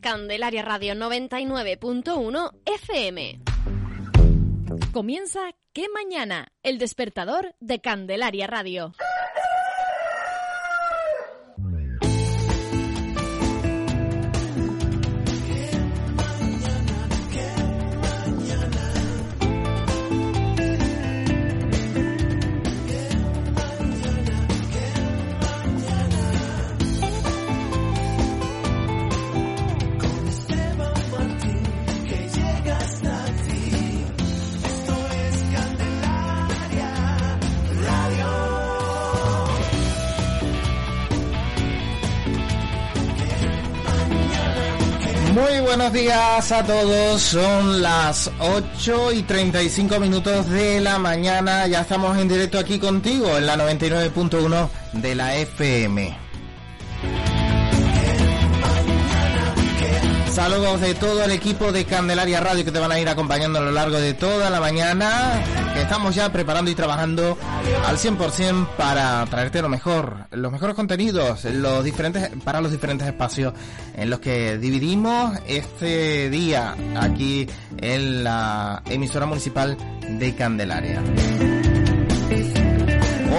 Candelaria Radio 99.1 FM. Comienza ¿Qué mañana? El despertador de Candelaria Radio. Buenos días a todos, son las 8 y 35 minutos de la mañana, ya estamos en directo aquí contigo en la 99.1 de la FM. Saludos de todo el equipo de Candelaria Radio que te van a ir acompañando a lo largo de toda la mañana. Estamos ya preparando y trabajando al 100% para traerte lo mejor, los mejores contenidos, los diferentes para los diferentes espacios en los que dividimos este día aquí en la emisora municipal de Candelaria.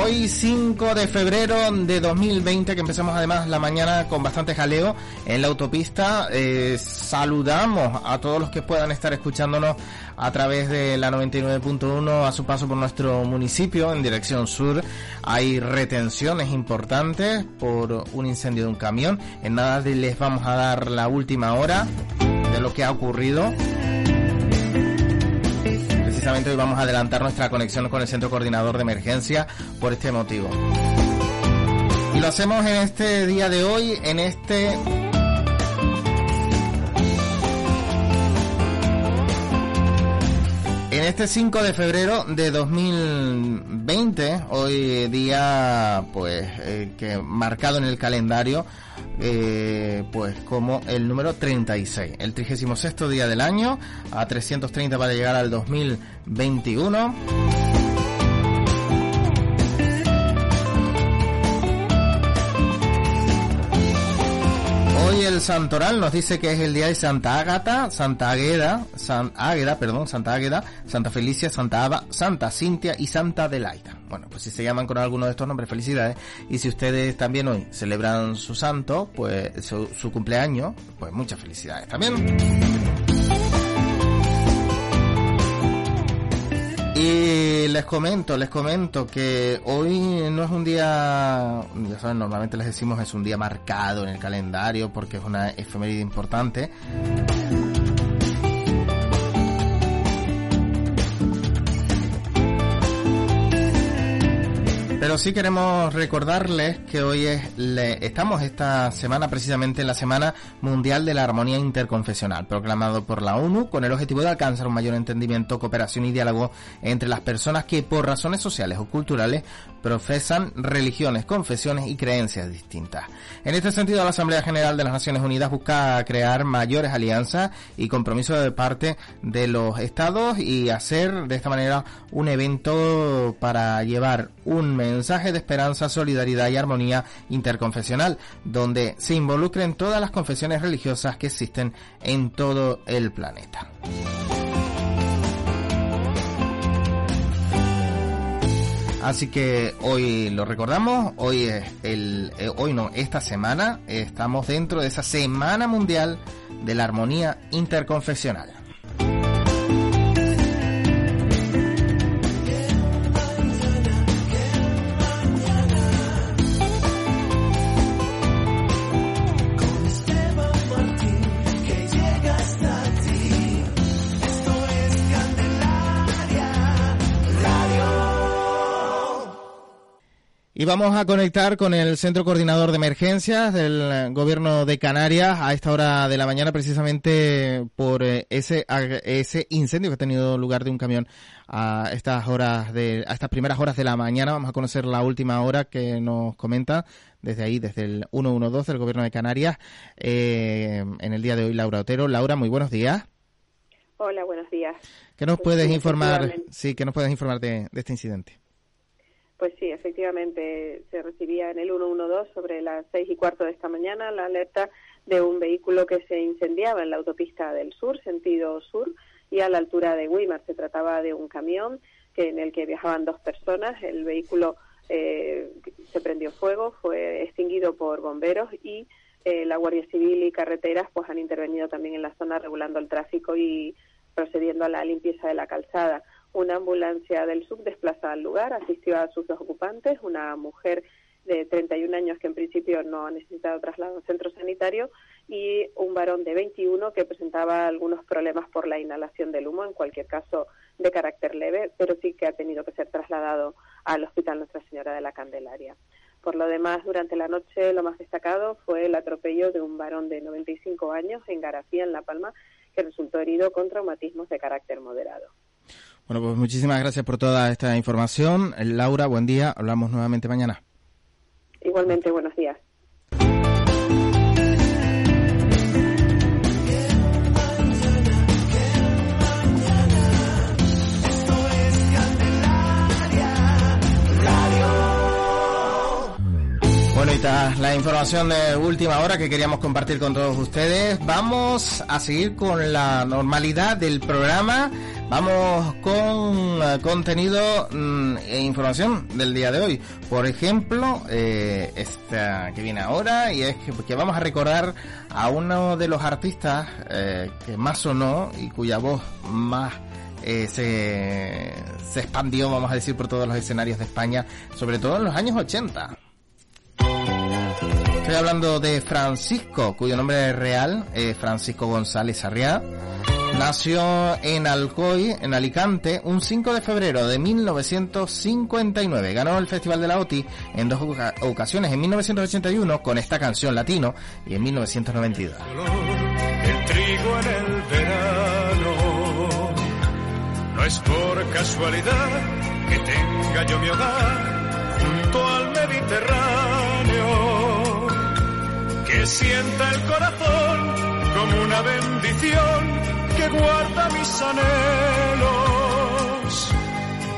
Hoy 5 de febrero de 2020, que empezamos además la mañana con bastante jaleo en la autopista, eh, saludamos a todos los que puedan estar escuchándonos a través de la 99.1 a su paso por nuestro municipio en dirección sur. Hay retenciones importantes por un incendio de un camión. En nada les vamos a dar la última hora de lo que ha ocurrido hoy vamos a adelantar nuestra conexión con el Centro Coordinador de Emergencia por este motivo. Lo hacemos en este día de hoy, en este... En este 5 de febrero de 2020, hoy día pues eh, que marcado en el calendario eh, pues como el número 36, el 36 día del año, a 330 para llegar al 2021. Santoral nos dice que es el día de Santa Ágata, Santa Águeda, San Águeda, perdón, Santa Águeda, Santa Felicia, Santa Ava, Santa Cintia y Santa Adelaida. Bueno, pues si se llaman con alguno de estos nombres, felicidades. Y si ustedes también hoy celebran su santo, pues su, su cumpleaños, pues muchas felicidades también. Les comento, les comento que hoy no es un día, ya saben, normalmente les decimos es un día marcado en el calendario porque es una efeméride importante. Pero sí queremos recordarles que hoy es le, estamos esta semana precisamente en la Semana Mundial de la Armonía Interconfesional, proclamado por la ONU con el objetivo de alcanzar un mayor entendimiento, cooperación y diálogo entre las personas que por razones sociales o culturales profesan religiones, confesiones y creencias distintas. En este sentido, la Asamblea General de las Naciones Unidas busca crear mayores alianzas y compromisos de parte de los estados y hacer de esta manera un evento para llevar un mensaje de esperanza, solidaridad y armonía interconfesional, donde se involucren todas las confesiones religiosas que existen en todo el planeta. Así que hoy lo recordamos, hoy es el, eh, hoy no, esta semana estamos dentro de esa Semana Mundial de la Armonía Interconfesional. Y vamos a conectar con el Centro Coordinador de Emergencias del Gobierno de Canarias a esta hora de la mañana, precisamente por eh, ese, ese incendio que ha tenido lugar de un camión a estas horas de, a estas primeras horas de la mañana. Vamos a conocer la última hora que nos comenta desde ahí, desde el 112 del Gobierno de Canarias, eh, en el día de hoy, Laura Otero. Laura, muy buenos días. Hola, buenos días. ¿Qué nos pues puedes informar? Sí, ¿qué nos puedes informar de este incidente? Pues sí, efectivamente se recibía en el 112 sobre las seis y cuarto de esta mañana la alerta de un vehículo que se incendiaba en la autopista del sur, sentido sur, y a la altura de Weimar. Se trataba de un camión que, en el que viajaban dos personas. El vehículo eh, se prendió fuego, fue extinguido por bomberos y eh, la Guardia Civil y carreteras pues han intervenido también en la zona regulando el tráfico y procediendo a la limpieza de la calzada. Una ambulancia del SUB desplazada al lugar asistió a sus dos ocupantes, una mujer de 31 años que en principio no ha necesitado traslado al centro sanitario y un varón de 21 que presentaba algunos problemas por la inhalación del humo, en cualquier caso de carácter leve, pero sí que ha tenido que ser trasladado al Hospital Nuestra Señora de la Candelaria. Por lo demás, durante la noche lo más destacado fue el atropello de un varón de 95 años en García, en La Palma, que resultó herido con traumatismos de carácter moderado. Bueno, pues muchísimas gracias por toda esta información. Laura, buen día. Hablamos nuevamente mañana. Igualmente, buenos días. Bueno, y tras la información de última hora que queríamos compartir con todos ustedes, vamos a seguir con la normalidad del programa Vamos con eh, contenido mm, e información del día de hoy. Por ejemplo, eh, esta que viene ahora y es que, vamos a recordar a uno de los artistas eh, que más sonó y cuya voz más se, se expandió, vamos a decir, por todos los escenarios de España, sobre todo en los años 80. Estoy hablando de Francisco, cuyo nombre real es Francisco González Arriá Nació en Alcoy, en Alicante, un 5 de febrero de 1959. Ganó el Festival de la OTI en dos ocasiones, en 1981 con esta canción latino y en 1992. El trigo en el verano no es por casualidad que tenga yo mi hogar junto al Mediterráneo, que sienta el corazón como una bendición que guarda mis anhelos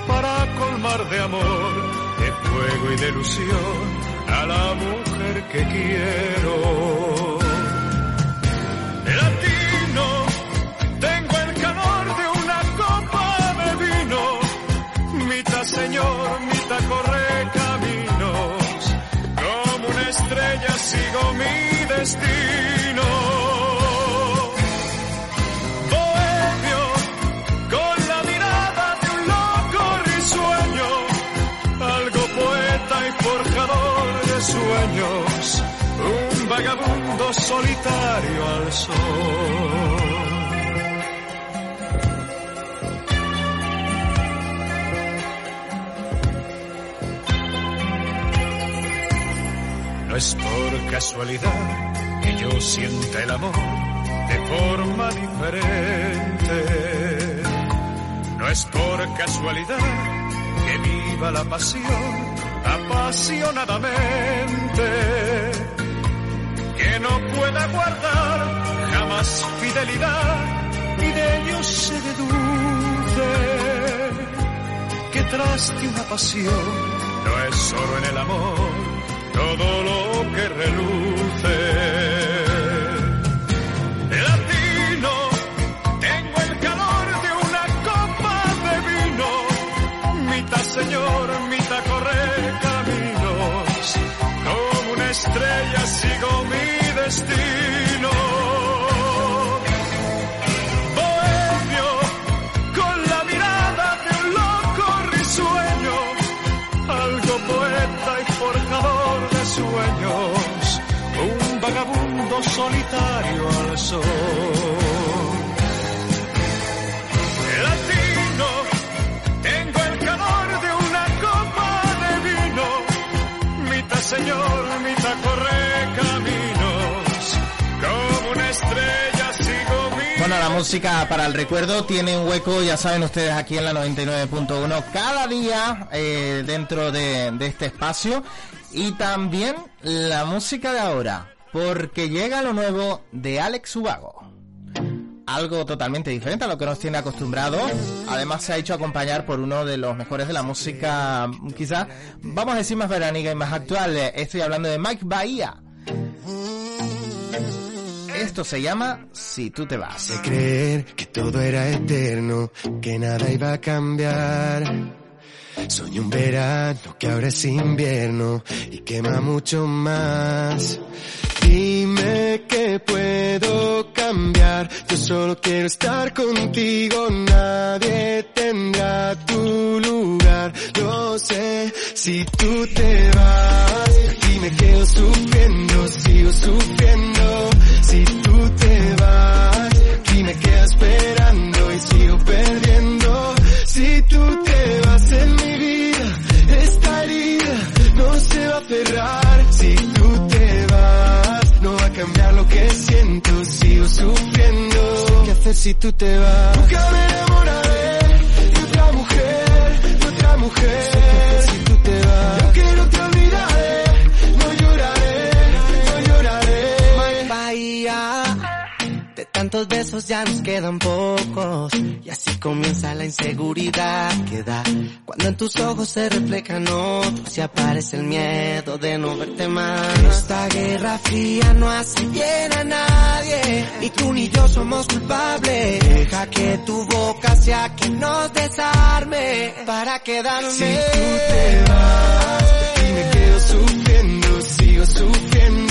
para colmar de amor, de fuego y de ilusión a la mujer que quiero. Latino, tengo el calor de una copa de vino, mitad señor, mitad corre caminos, como una estrella sigo mi destino. Solitario al sol. No es por casualidad que yo sienta el amor de forma diferente. No es por casualidad que viva la pasión apasionadamente, pueda guardar jamás fidelidad y de ello se deduce que tras de una pasión no es solo en el amor todo lo que reluce. Señor, mitad correr caminos, como una estrella sigo mi destino. Bohemio, con la mirada de un loco risueño, algo poeta y forjador de sueños, un vagabundo solitario al sol. vida corre caminos, música para el recuerdo tiene un hueco, ya saben ustedes, aquí en la 99.1 cada día eh, dentro de, este espacio. Y también la música de ahora, porque llega lo nuevo de Alex Ubago. Algo totalmente diferente a lo que nos tiene acostumbrados. Además se ha hecho acompañar por uno de los mejores de la música, quizás, vamos a decir más veraniga y más actual. Estoy hablando de Mike Bahía. Esto se llama Si tú te vas. de creer que todo era eterno, que nada iba a cambiar. Soñé un verano que ahora es invierno y quema mucho más. Dime que puedo cambiar, yo solo quiero estar contigo, nadie tendrá tu lugar. Lo sé, si tú te vas, y me quedo sufriendo, sigo sufriendo. Si tú te vas, y me quedo esperando y sigo perdiendo. Si tú te vas? Nunca me enamoraré de otra mujer, de otra mujer. Besos ya nos quedan pocos y así comienza la inseguridad que da cuando en tus ojos se reflejan otros y aparece el miedo de no verte más. Esta guerra fría no hace bien a nadie y tú ni yo somos culpables. Deja que tu boca sea quien nos desarme para quedarme. Si tú te vas y me quedo sufriendo, sigo sufriendo.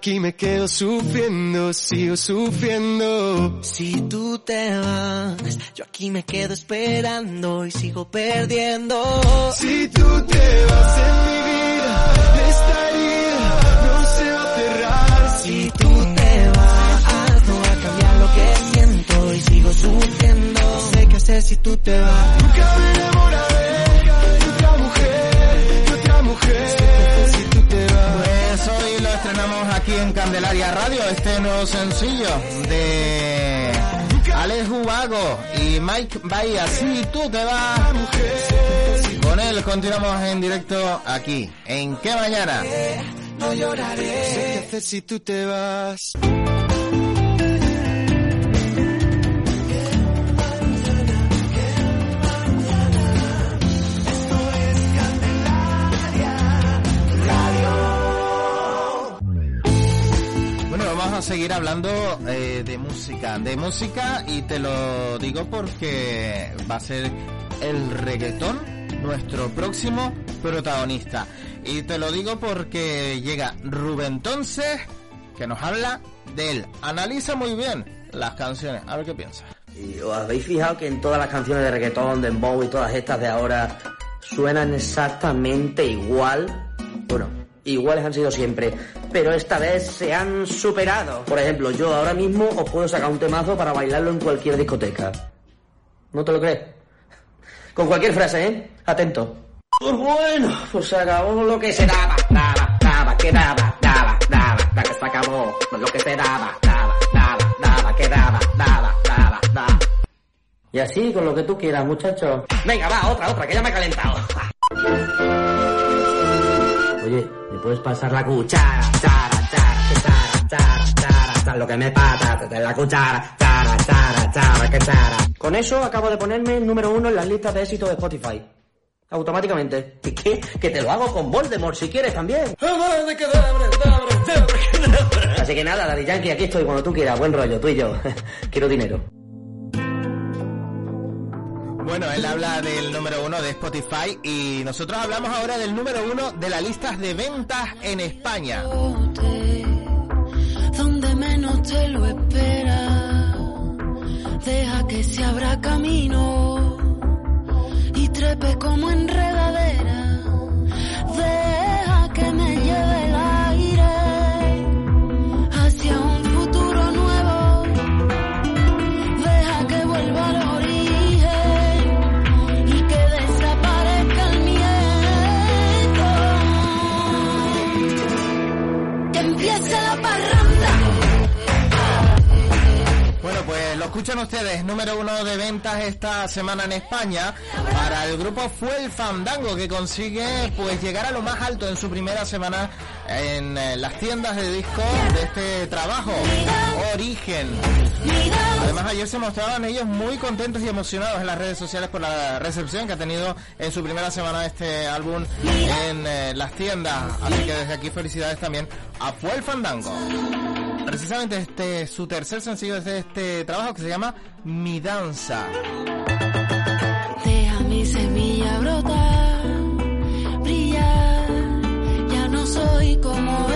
Aquí me quedo sufriendo, sigo sufriendo. Si tú te vas, yo aquí me quedo esperando y sigo perdiendo. Si tú te vas en mi vida, esta herida no se va a cerrar. Si tú te vas, no va a cambiar lo que siento y sigo sufriendo. No sé qué hacer si tú te vas. Nunca me enamoraré de otra mujer, de otra mujer. Si tú. Pues hoy lo estrenamos aquí en Candelaria Radio, este nuevo sencillo de Alex Ubago y Mike Bahía. Si tú te vas, con él continuamos en directo aquí, en ¿Qué Mañana? No lloraré. ¿Qué hacer si tú te vas? Vamos a seguir hablando eh, de música, de música y te lo digo porque va a ser el reggaetón nuestro próximo protagonista. Y te lo digo porque llega Rubén entonces que nos habla de él. Analiza muy bien las canciones, a ver qué piensa. ¿Y os habéis fijado que en todas las canciones de reggaetón, de dembow y todas estas de ahora suenan exactamente igual? Bueno, iguales han sido siempre, pero esta vez se han superado. Por ejemplo, yo ahora mismo os puedo sacar un temazo para bailarlo en cualquier discoteca. ¿No te lo crees? Con cualquier frase, ¿eh? Atento. Pues bueno, pues se acabó lo que se daba, daba, daba, que daba, daba, daba, daba, que se acabó lo que se daba, daba, daba, daba, que daba, daba, daba, daba. Y así con lo que tú quieras, muchacho. Venga, va, otra, otra, que ya me he calentado. Oye, ¿me puedes pasar la cuchara? Chara, chara, que chara, chara, chara, chara, lo que me pasa, de la cuchara, chara, chara, chara, que chara. Con eso acabo de ponerme número uno en las listas de éxito de Spotify. automáticamente. ¿Y qué? Que te lo hago con Voldemort si quieres también. Así que nada, Daddy Yankee, aquí estoy cuando tú quieras. Buen rollo, tú y yo. Quiero dinero. Bueno, él habla del número uno de Spotify y nosotros hablamos ahora del número uno de las listas de ventas en España. Deja que se abra camino y trepe como enredadera. Número uno de ventas esta semana en España para el grupo Fue el Fandango que consigue pues llegar a lo más alto en su primera semana en eh, las tiendas de discos de este trabajo, Origen. Además ayer se mostraban ellos muy contentos y emocionados en las redes sociales por la recepción que ha tenido en su primera semana este álbum en eh, las tiendas. Así que desde aquí felicidades también a Fue el Fandango. Precisamente este su tercer sencillo es este trabajo que se llama Mi Danza. Deja mi semilla brillar. Ya no soy como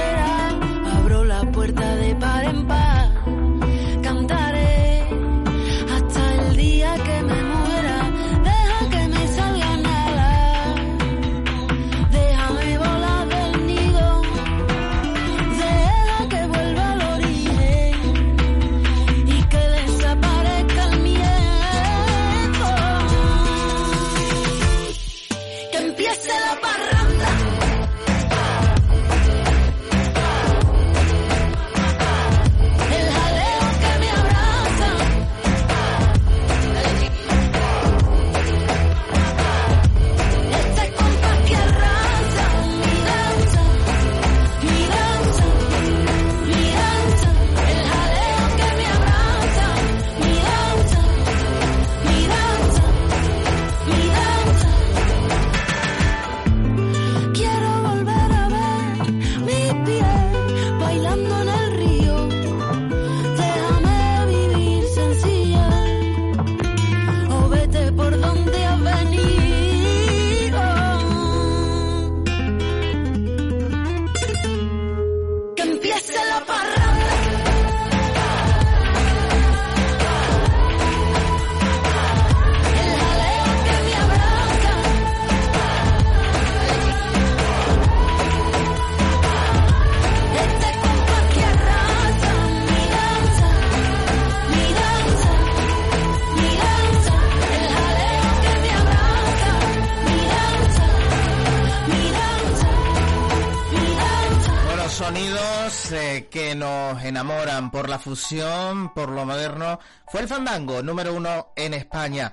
eh, que nos enamoran por la fusión, por lo moderno. Fue el Fandango, número uno en España.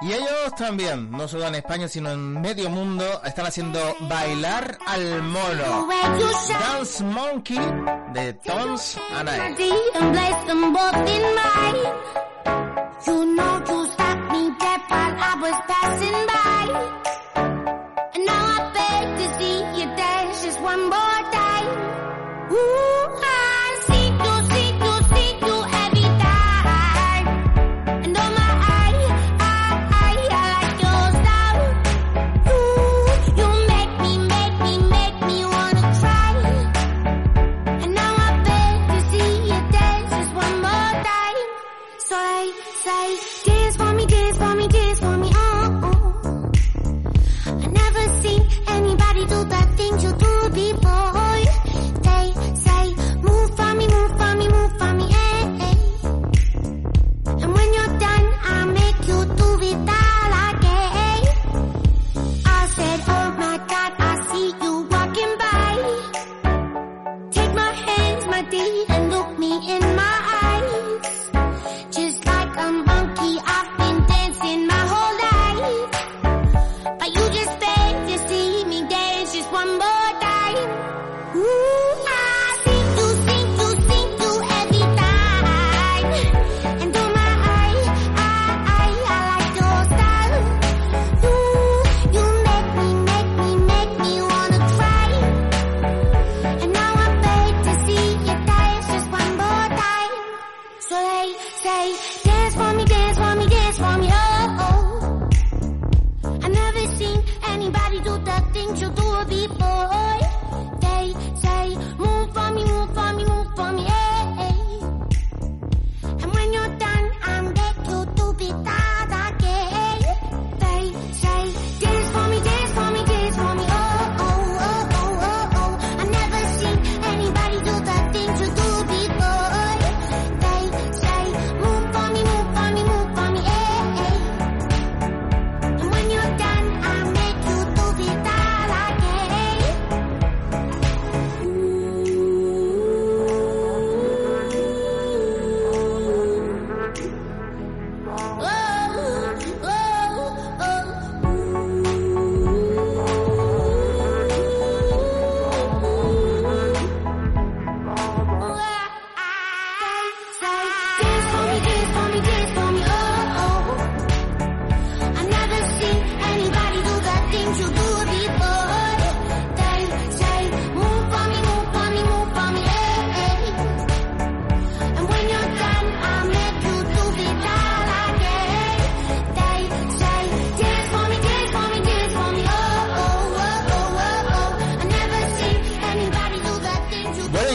Y ellos también, no solo en España, sino en medio mundo, están haciendo bailar al mono. Dance Monkey de Tones and I. one more. Ooh,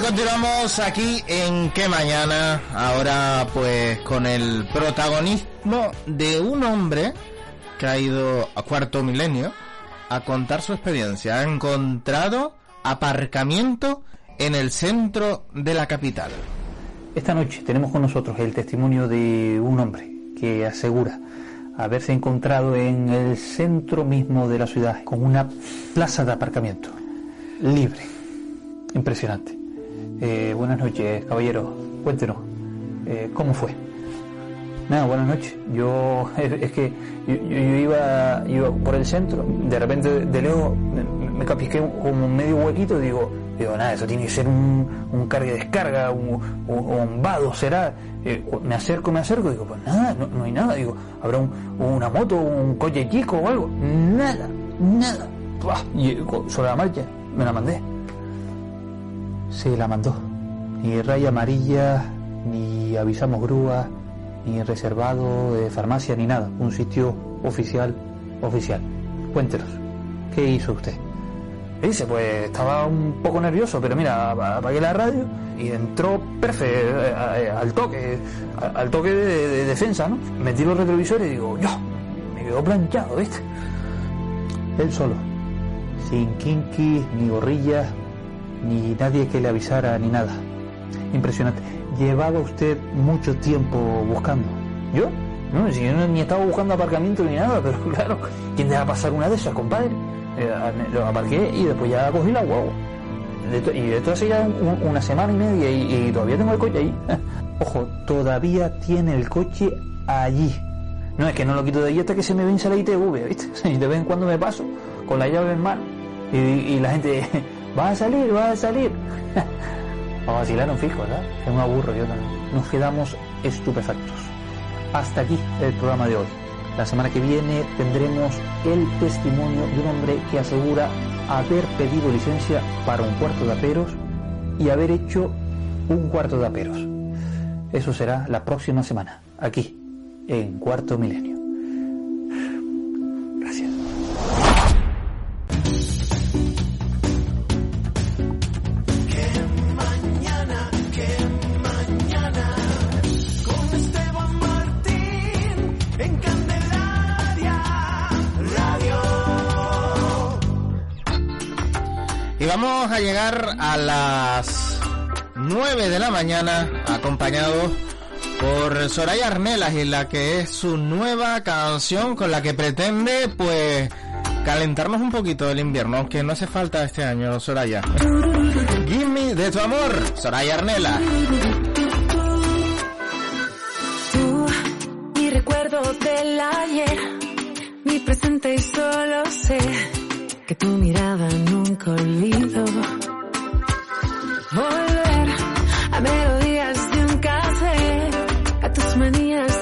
continuamos aquí en Qué Mañana, ahora pues con el protagonismo de un hombre que ha ido a cuarto milenio a contar su experiencia. Ha encontrado aparcamiento en el centro de la capital. Esta noche tenemos con nosotros el testimonio de un hombre que asegura haberse encontrado en el centro mismo de la ciudad con una plaza de aparcamiento libre. Impresionante. Eh, buenas noches, caballero. Cuéntenos, eh, ¿cómo fue? Nada, buenas noches. Yo, es que yo, yo iba, iba por el centro, de repente de lejos me, me capisqué como medio huequito, digo, digo, nada, eso tiene que ser un, un carga y descarga, un, un, vado, será. Eh, me acerco, me acerco, digo, pues nada, no, hay nada, digo, habrá un, una moto, un coche chico o algo, nada, nada. Y sobre la marcha me la mandé. Se la mandó. Ni raya amarilla, ni avisamos grúa, ni reservado de farmacia, ni nada. Un sitio oficial, oficial. Cuéntenos, ¿qué hizo usted? Dice, pues estaba un poco nervioso, pero mira, apagué la radio y entró perfecto, al toque, al toque de, de defensa, ¿no? Metí los retrovisores y digo, yo, me quedó planchado, ¿viste? Él solo, sin kinky, ni gorrillas, ni nadie que le avisara, ni nada. Impresionante. Llevaba usted mucho tiempo buscando. ¿Yo? No, si yo no- ni estaba buscando aparcamiento ni nada, pero claro, ¿quién deja pasar una de esas, compadre? Eh, lo aparqué y después ya cogí la guagua. Y esto hace ya un- una semana y media y, todavía tengo el coche ahí. Ojo, todavía tiene el coche allí. No, es que no lo quito de ahí hasta que se me vence la ITV, ¿viste? Y de vez en cuando me paso con la llave en mano. Y, y la gente, va a salir, va a salir. a vacilar un fijo, ¿verdad? Es un aburro, yo también. Nos quedamos estupefactos. Hasta aquí el programa de hoy. La semana que viene tendremos el testimonio de un hombre que asegura haber pedido licencia para un cuarto de aperos y haber hecho un cuarto de aperos. Eso será la próxima semana, aquí, en Cuarto Milenio. Vamos a llegar a las 9 de la mañana acompañados por Soraya Arnelas y la que es su nueva canción con la que pretende pues calentarnos un poquito del invierno, aunque no hace falta este año, Soraya. Gimme de tu amor, Soraya Arnelas. Tú, mi recuerdo del ayer, mi presente y solo sé que tu mirada nunca olvido. Volver a melodías de un café, a tus manías